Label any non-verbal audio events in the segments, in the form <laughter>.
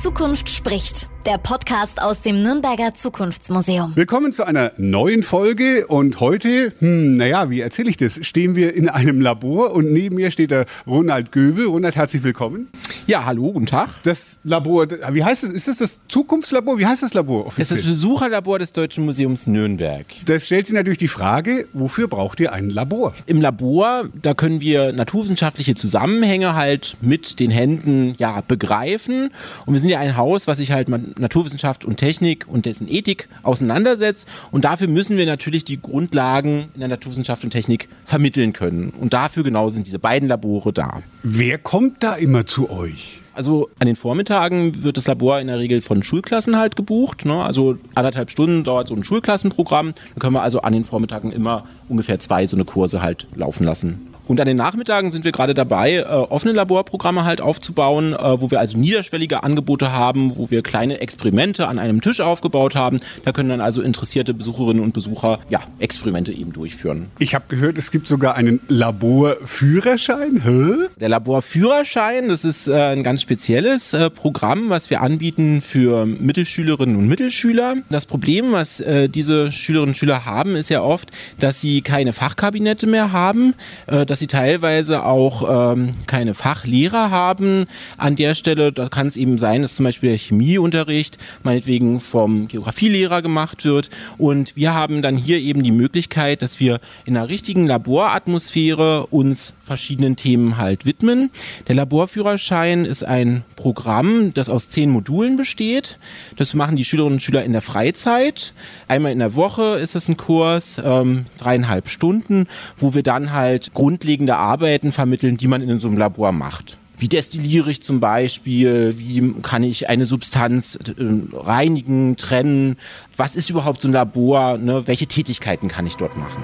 Zukunft spricht. Der Podcast aus dem Nürnberger Zukunftsmuseum. Willkommen zu einer neuen Folge und heute, hm, naja, wie erzähle ich das? Stehen wir in einem Labor und neben mir steht der Ronald Göbel. Ronald, herzlich willkommen. Ja, hallo, guten Tag. Das Labor, wie heißt es? Ist das das Zukunftslabor? Wie heißt das Labor? Das ist das Besucherlabor des Deutschen Museums Nürnberg. Das stellt sich natürlich die Frage, wofür braucht ihr ein Labor? Im Labor, da können wir naturwissenschaftliche Zusammenhänge halt mit den Händen ja begreifen und wir sind ja ein Haus, was sich halt Naturwissenschaft und Technik und dessen Ethik auseinandersetzt. Und dafür müssen wir natürlich die Grundlagen in der Naturwissenschaft und Technik vermitteln können. Und dafür genau sind diese beiden Labore da. Wer kommt da immer zu euch? Also an den Vormittagen wird das Labor in der Regel von Schulklassen halt gebucht. Ne? Also anderthalb Stunden dauert so ein Schulklassenprogramm. Da können wir also an den Vormittagen immer ungefähr zwei so eine Kurse halt laufen lassen. Und an den Nachmittagen sind wir gerade dabei, äh, offene Laborprogramme halt aufzubauen, äh, wo wir also niederschwellige Angebote haben, wo wir kleine Experimente an einem Tisch aufgebaut haben. Da können dann also interessierte Besucherinnen und Besucher ja Experimente eben durchführen. Ich habe gehört, es gibt sogar einen Laborführerschein. Hä? Der Laborführerschein, das ist äh, ein ganz spezielles äh, Programm, was wir anbieten für Mittelschülerinnen und Mittelschüler. Das Problem, was äh, diese Schülerinnen und Schüler haben, ist ja oft, dass sie keine Fachkabinette mehr haben. Äh, dass sie teilweise auch ähm, keine Fachlehrer haben. An der Stelle, da kann es eben sein, dass zum Beispiel der Chemieunterricht meinetwegen vom Geografielehrer gemacht wird. Und wir haben dann hier eben die Möglichkeit, dass wir in einer richtigen Laboratmosphäre uns verschiedenen Themen halt widmen. Der Laborführerschein ist ein Programm, das aus zehn Modulen besteht. Das machen die Schülerinnen und Schüler in der Freizeit. Einmal in der Woche ist das ein Kurs, ähm, dreieinhalb Stunden, wo wir dann halt Grund grundlegende Arbeiten vermitteln, die man in so einem Labor macht. Wie destilliere ich zum Beispiel? Wie kann ich eine Substanz äh, reinigen, trennen? Was ist überhaupt so ein Labor? Ne? Welche Tätigkeiten kann ich dort machen?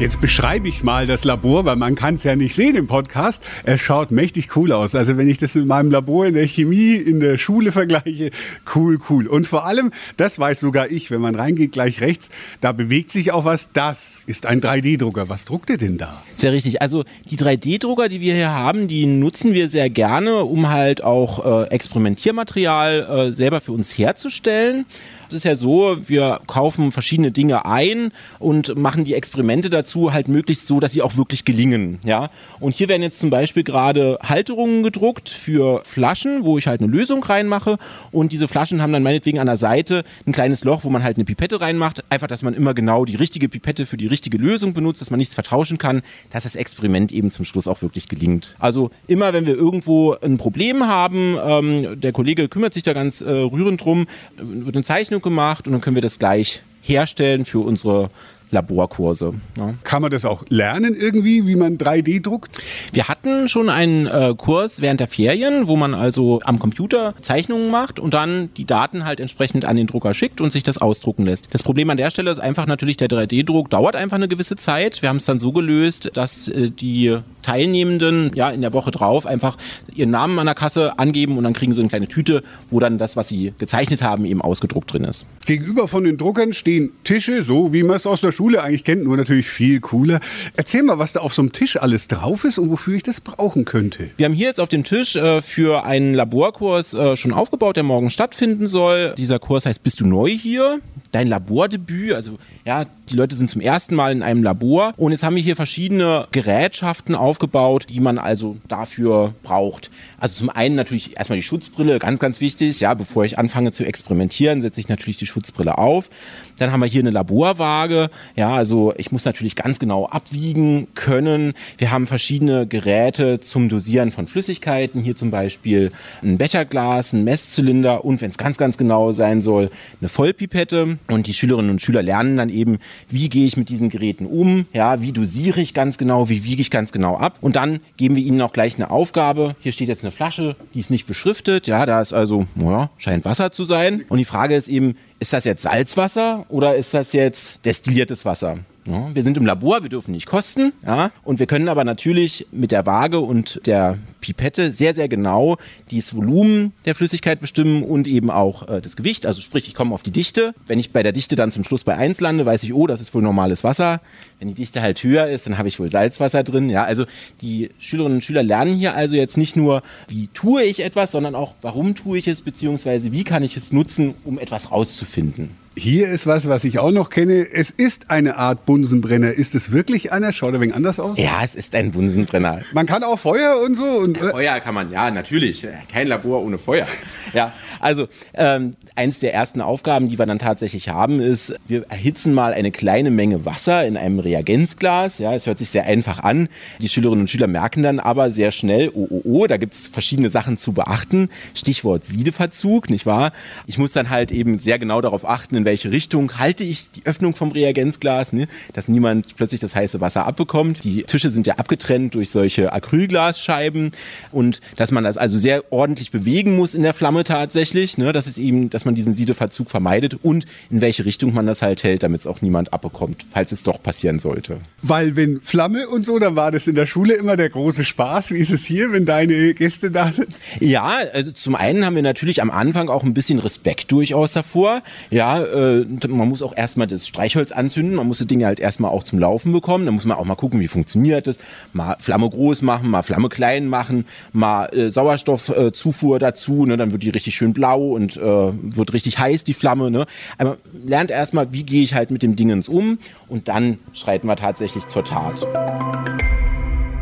Jetzt beschreibe ich mal das Labor, weil man kann es ja nicht sehen im Podcast. Es schaut mächtig cool aus. Also wenn ich das in meinem Labor in der Chemie in der Schule vergleiche, cool, cool. Und vor allem, das weiß sogar ich, wenn man reingeht, gleich rechts, da bewegt sich auch was. Das ist ein 3D-Drucker. Was druckt ihr denn da? Sehr richtig. Also die 3D-Drucker, die wir hier haben, die nutzen wir sehr gerne, um halt auch äh, Experimentiermaterial äh, selber für uns herzustellen. Es ist ja so, wir kaufen verschiedene Dinge ein und machen die Experimente dazu halt möglichst so, dass sie auch wirklich gelingen. Ja? Und hier werden jetzt zum Beispiel gerade Halterungen gedruckt für Flaschen, wo ich halt eine Lösung reinmache und diese Flaschen haben dann meinetwegen an der Seite ein kleines Loch, wo man halt eine Pipette reinmacht. Einfach, dass man immer genau die richtige Pipette für die richtige Lösung benutzt, dass man nichts vertauschen kann, dass das Experiment eben zum Schluss auch wirklich gelingt. Also immer, wenn wir irgendwo ein Problem haben, ähm, der Kollege kümmert sich da ganz äh, rührend drum, wird eine Zeichnung gemacht und dann können wir das gleich herstellen für unsere Laborkurse. Ja. Kann man das auch lernen irgendwie, wie man 3D druckt? Wir hatten schon einen äh, Kurs während der Ferien, wo man also am Computer Zeichnungen macht und dann die Daten halt entsprechend an den Drucker schickt und sich das ausdrucken lässt. Das Problem an der Stelle ist einfach natürlich, der 3D-Druck dauert einfach eine gewisse Zeit. Wir haben es dann so gelöst, dass äh, die Teilnehmenden ja in der Woche drauf einfach ihren Namen an der Kasse angeben und dann kriegen sie eine kleine Tüte, wo dann das, was sie gezeichnet haben, eben ausgedruckt drin ist. Gegenüber von den Druckern stehen Tische, so wie man es aus der Schule eigentlich kennt, nur natürlich viel cooler. Erzähl mal, was da auf so einem Tisch alles drauf ist und wofür ich das brauchen könnte. Wir haben hier jetzt auf dem Tisch äh, für einen Laborkurs äh, schon aufgebaut, der morgen stattfinden soll. Dieser Kurs heißt Bist du neu hier? Dein Labordebüt. Also ja, die Leute sind zum ersten Mal in einem Labor und jetzt haben wir hier verschiedene Gerätschaften aufgebaut, die man also dafür braucht. Also zum einen natürlich erstmal die Schutzbrille, ganz, ganz wichtig. Ja, bevor ich anfange zu experimentieren, setze ich natürlich die Schutzbrille auf. Dann haben wir hier eine Laborwaage. Ja, also ich muss natürlich ganz genau abwiegen können. Wir haben verschiedene Geräte zum Dosieren von Flüssigkeiten. Hier zum Beispiel ein Becherglas, ein Messzylinder und wenn es ganz, ganz genau sein soll, eine Vollpipette. Und die Schülerinnen und Schüler lernen dann eben, wie gehe ich mit diesen Geräten um, ja, wie dosiere ich ganz genau, wie wiege ich ganz genau ab. Und dann geben wir ihnen auch gleich eine Aufgabe. Hier steht jetzt eine Flasche, die ist nicht beschriftet. Ja, da ist also, naja, scheint Wasser zu sein. Und die Frage ist eben, ist das jetzt Salzwasser oder ist das jetzt destilliertes Wasser? Ja, wir sind im Labor, wir dürfen nicht kosten. Ja, und wir können aber natürlich mit der Waage und der Pipette sehr, sehr genau dieses Volumen der Flüssigkeit bestimmen und eben auch äh, das Gewicht. Also sprich, ich komme auf die Dichte. Wenn ich bei der Dichte dann zum Schluss bei 1 lande, weiß ich, oh, das ist wohl normales Wasser. Wenn die Dichte halt höher ist, dann habe ich wohl Salzwasser drin. Ja, also die Schülerinnen und Schüler lernen hier also jetzt nicht nur, wie tue ich etwas, sondern auch, warum tue ich es, beziehungsweise wie kann ich es nutzen, um etwas rauszufinden. Hier ist was, was ich auch noch kenne. Es ist eine Art Bunsenbrenner. Ist es wirklich einer? Schaut ein wenig anders aus? Ja, es ist ein Bunsenbrenner. Man kann auch Feuer und so. Und, ja, Feuer kann man, ja, natürlich. Kein Labor ohne Feuer. <laughs> Ja, also ähm, eins der ersten Aufgaben, die wir dann tatsächlich haben, ist, wir erhitzen mal eine kleine Menge Wasser in einem Reagenzglas. Ja, es hört sich sehr einfach an. Die Schülerinnen und Schüler merken dann aber sehr schnell, oh, oh, oh, da gibt es verschiedene Sachen zu beachten. Stichwort Siedeverzug, nicht wahr? Ich muss dann halt eben sehr genau darauf achten, in welche Richtung halte ich die Öffnung vom Reagenzglas, ne? dass niemand plötzlich das heiße Wasser abbekommt. Die Tische sind ja abgetrennt durch solche Acrylglasscheiben und dass man das also sehr ordentlich bewegen muss in der Flamme tatsächlich, ne? dass es eben, dass man diesen Siedeverzug vermeidet und in welche Richtung man das halt hält, damit es auch niemand abbekommt, falls es doch passieren sollte. Weil wenn Flamme und so, dann war das in der Schule immer der große Spaß. Wie ist es hier, wenn deine Gäste da sind? Ja, also zum einen haben wir natürlich am Anfang auch ein bisschen Respekt durchaus davor. Ja, äh, man muss auch erstmal das Streichholz anzünden, man muss die Dinge halt erstmal auch zum Laufen bekommen, dann muss man auch mal gucken, wie funktioniert das, mal Flamme groß machen, mal Flamme klein machen, mal äh, Sauerstoffzufuhr äh, dazu, ne, dann wird die richtig schön blau und äh, wird richtig heiß, die Flamme. Ne. Aber lernt erstmal, wie gehe ich halt mit dem Dingens um und dann schreiten wir tatsächlich zur Tat.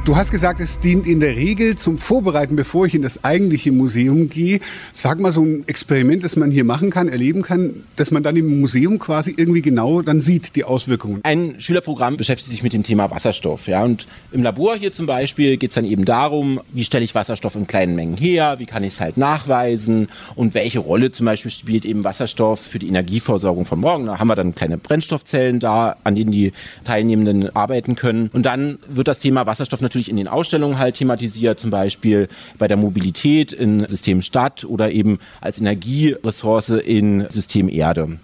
Du hast gesagt, es dient in der Regel zum Vorbereiten, bevor ich in das eigentliche Museum gehe. Sag mal so ein Experiment, das man hier machen kann, erleben kann, dass man dann im Museum quasi irgendwie genau dann sieht, die Auswirkungen. Ein Schülerprogramm beschäftigt sich mit dem Thema Wasserstoff. Ja, und im Labor hier zum Beispiel geht es dann eben darum, wie stelle ich Wasserstoff in kleinen Mengen her, wie kann ich es halt nachweisen und welche Rolle zum Beispiel spielt eben Wasserstoff für die Energieversorgung von morgen. Da haben wir dann kleine Brennstoffzellen da, an denen die Teilnehmenden arbeiten können. Und dann wird das Thema Wasserstoff natürlich natürlich in den Ausstellungen halt thematisiert, zum Beispiel bei der Mobilität in System Stadt oder eben als Energieressource in System Erde.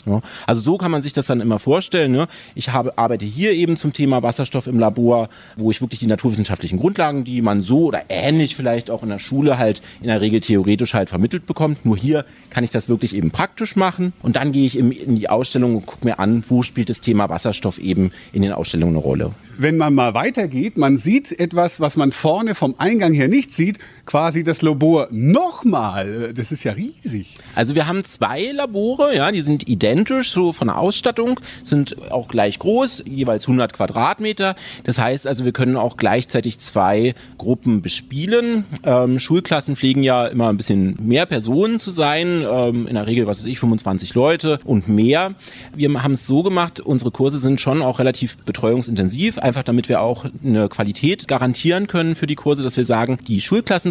Also so kann man sich das dann immer vorstellen. Ne? Ich habe, arbeite hier eben zum Thema Wasserstoff im Labor, wo ich wirklich die naturwissenschaftlichen Grundlagen, die man so oder ähnlich vielleicht auch in der Schule halt in der Regel theoretisch halt vermittelt bekommt. Nur hier kann ich das wirklich eben praktisch machen und dann gehe ich in die Ausstellung und gucke mir an, wo spielt das Thema Wasserstoff eben in den Ausstellungen eine Rolle wenn man mal weitergeht, man sieht etwas, was man vorne vom Eingang her nicht sieht, quasi das Labor nochmal. Das ist ja riesig. Also wir haben zwei Labore, ja, die sind identisch, so von der Ausstattung, sind auch gleich groß, jeweils 100 Quadratmeter. Das heißt also, wir können auch gleichzeitig zwei Gruppen bespielen. Ähm, Schulklassen pflegen ja immer ein bisschen mehr Personen zu sein, ähm, in der Regel, was weiß ich, 25 Leute und mehr. Wir haben es so gemacht, unsere Kurse sind schon auch relativ betreuungsintensiv einfach damit wir auch eine Qualität garantieren können für die Kurse, dass wir sagen, die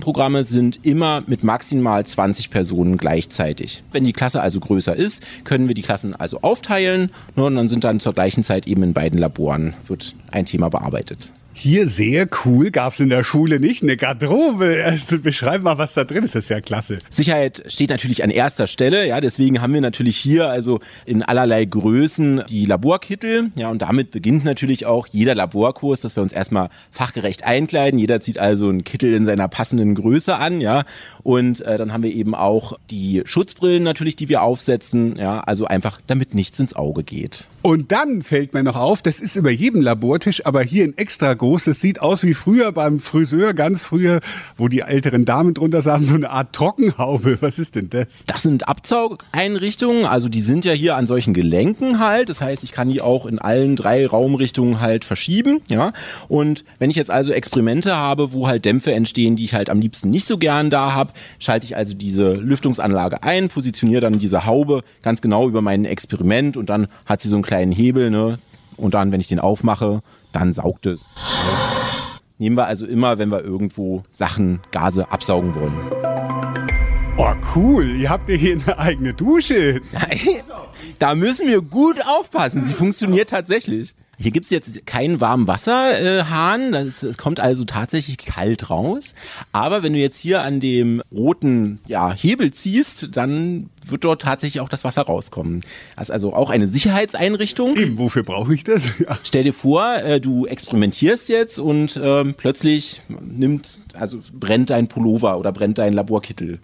Schulklassenprogramme sind immer mit maximal 20 Personen gleichzeitig. Wenn die Klasse also größer ist, können wir die Klassen also aufteilen ne, und dann sind dann zur gleichen Zeit eben in beiden Laboren wird ein Thema bearbeitet. Hier sehr cool, gab es in der Schule nicht. Eine Garderobe. Erst beschreib mal, was da drin ist. Das ist ja klasse. Sicherheit steht natürlich an erster Stelle. Ja, deswegen haben wir natürlich hier also in allerlei Größen die Laborkittel. Ja, und damit beginnt natürlich auch jeder Laborkurs, dass wir uns erstmal fachgerecht einkleiden. Jeder zieht also einen Kittel in seiner passenden Größe an. Ja, und äh, dann haben wir eben auch die Schutzbrillen natürlich, die wir aufsetzen. Ja, also einfach, damit nichts ins Auge geht. Und dann fällt mir noch auf, das ist über jedem Labortisch, aber hier in extra groß. Das sieht aus wie früher beim Friseur, ganz früher, wo die älteren Damen drunter saßen, so eine Art Trockenhaube. Was ist denn das? Das sind Abzaugeinrichtungen, also die sind ja hier an solchen Gelenken halt. Das heißt, ich kann die auch in allen drei Raumrichtungen halt verschieben, ja. Und wenn ich jetzt also Experimente habe, wo halt Dämpfe entstehen, die ich halt am liebsten nicht so gern da habe, schalte ich also diese Lüftungsanlage ein, positioniere dann diese Haube ganz genau über mein Experiment und dann hat sie so einen kleinen Hebel, ne? Und dann, wenn ich den aufmache, dann saugt es. Nehmen wir also immer, wenn wir irgendwo Sachen, Gase absaugen wollen. Oh, cool. Ihr habt ja hier eine eigene Dusche. <laughs> da müssen wir gut aufpassen. Sie funktioniert tatsächlich. Hier gibt es jetzt keinen warmen Wasserhahn, äh, es kommt also tatsächlich kalt raus. Aber wenn du jetzt hier an dem roten ja, Hebel ziehst, dann wird dort tatsächlich auch das Wasser rauskommen. Das ist also auch eine Sicherheitseinrichtung. Eben, wofür brauche ich das? <laughs> Ja. Stell dir vor, äh, du experimentierst jetzt und ähm, plötzlich nimmt, also brennt dein Pullover oder brennt dein Laborkittel.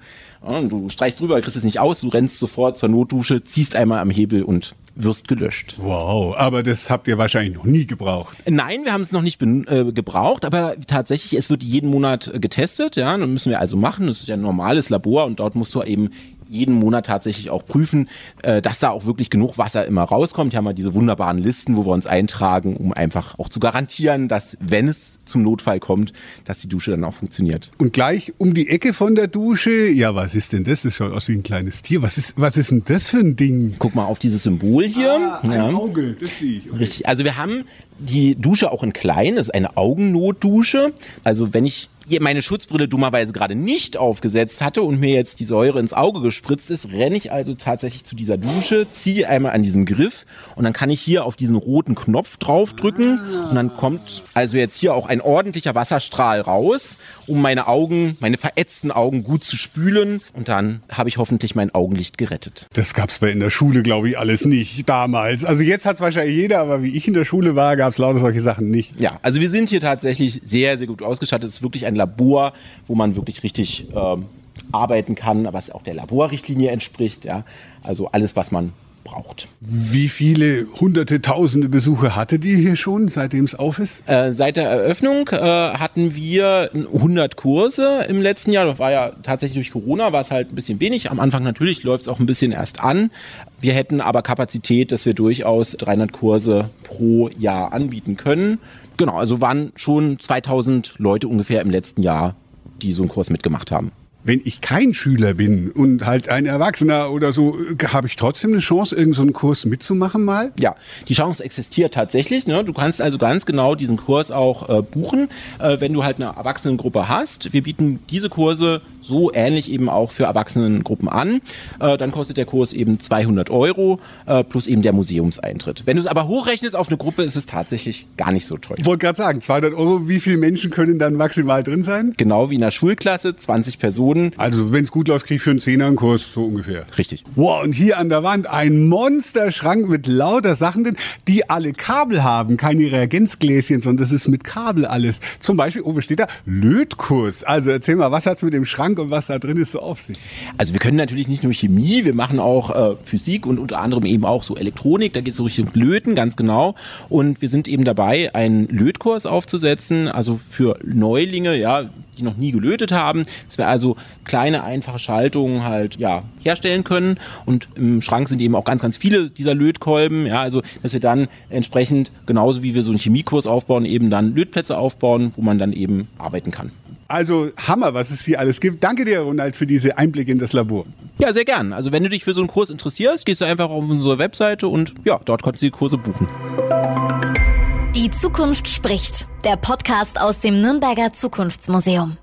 Du streichst drüber, kriegst es nicht aus, du rennst sofort zur Notdusche, ziehst einmal am Hebel und wirst gelöscht. Wow, aber das habt ihr wahrscheinlich noch nie gebraucht. Nein, wir haben es noch nicht äh, gebraucht, aber tatsächlich, es wird jeden Monat äh, getestet, ja, dann müssen wir also machen, das ist ja ein normales Labor und dort musst du eben jeden Monat tatsächlich auch prüfen, äh, dass da auch wirklich genug Wasser immer rauskommt. Hier haben wir diese wunderbaren Listen, wo wir uns eintragen, um einfach auch zu garantieren, dass, wenn es zum Notfall kommt, dass die Dusche dann auch funktioniert. Und gleich um die Ecke von der Dusche, ja, was ist denn das? Das schaut aus wie ein kleines Tier. Was ist, was ist denn das für ein Ding? Guck mal auf dieses Symbol hier. Ah, ein ja. Auge, das sehe ich. Okay. Richtig. Also wir haben die Dusche auch in klein, das ist eine Augennotdusche. Also wenn ich meine Schutzbrille dummerweise gerade nicht aufgesetzt hatte und mir jetzt die Säure ins Auge gespritzt ist, renne ich also tatsächlich zu dieser Dusche, ziehe einmal an diesen Griff und dann kann ich hier auf diesen roten Knopf draufdrücken und dann kommt also jetzt hier auch ein ordentlicher Wasserstrahl raus, um meine Augen, meine verätzten Augen gut zu spülen und dann habe ich hoffentlich mein Augenlicht gerettet. Das gab es bei in der Schule, glaube ich, alles nicht damals. Also jetzt hat es wahrscheinlich jeder, aber wie ich in der Schule war, gab es lauter solche Sachen nicht. Ja, also wir sind hier tatsächlich sehr, sehr gut ausgestattet. Es ist wirklich ein Labor, wo man wirklich richtig ähm, arbeiten kann, was auch der Laborrichtlinie entspricht. Ja? Also alles, was man braucht. Wie viele hunderte, tausende Besucher hattet ihr hier schon, seitdem es auf ist? Äh, seit der Eröffnung äh, hatten wir 100 Kurse im letzten Jahr. Das war ja tatsächlich durch Corona, war es halt ein bisschen wenig. Am Anfang natürlich läuft es auch ein bisschen erst an. Wir hätten aber Kapazität, dass wir durchaus 300 Kurse pro Jahr anbieten können. Genau, also waren schon 2000 Leute ungefähr im letzten Jahr, die so einen Kurs mitgemacht haben wenn ich kein Schüler bin und halt ein Erwachsener oder so, habe ich trotzdem eine Chance, irgendeinen so Kurs mitzumachen mal? Ja, die Chance existiert tatsächlich. Ne? Du kannst also ganz genau diesen Kurs auch äh, buchen, äh, wenn du halt eine Erwachsenengruppe hast. Wir bieten diese Kurse so ähnlich eben auch für Erwachsenengruppen an. Äh, dann kostet der Kurs eben 200 Euro äh, plus eben der Museumseintritt. Wenn du es aber hochrechnest auf eine Gruppe, ist es tatsächlich gar nicht so teuer. Ich wollte gerade sagen, 200 Euro, wie viele Menschen können dann maximal drin sein? Genau wie in der Schulklasse, 20 Personen. Also wenn es gut läuft, kriege ich für einen Zehner einen Kurs, so ungefähr. Richtig. Wow, und hier an der Wand ein Monsterschrank mit lauter Sachen drin, die alle Kabel haben, keine Reagenzgläschen, sondern das ist mit Kabel alles. Zum Beispiel, oh, was steht da? Lötkurs. Also erzähl mal, was hat's mit dem Schrank und was da drin ist so auf sich? Also wir können natürlich nicht nur Chemie, wir machen auch äh, Physik und unter anderem eben auch so Elektronik, da geht es so Richtung Löten, ganz genau. Und wir sind eben dabei, einen Lötkurs aufzusetzen, also für Neulinge, ja, die noch nie gelötet haben, dass wir also kleine, einfache Schaltungen halt ja, herstellen können. Und im Schrank sind eben auch ganz, ganz viele dieser Lötkolben, ja, also dass wir dann entsprechend, genauso wie wir so einen Chemiekurs aufbauen, eben dann Lötplätze aufbauen, wo man dann eben arbeiten kann. Also Hammer, was es hier alles gibt. Danke dir, Ronald, für diese Einblicke in das Labor. Ja, sehr gern. Also wenn du dich für so einen Kurs interessierst, gehst du einfach auf unsere Webseite und ja, dort kannst du die Kurse buchen. Die Zukunft spricht. Der Podcast aus dem Nürnberger Zukunftsmuseum.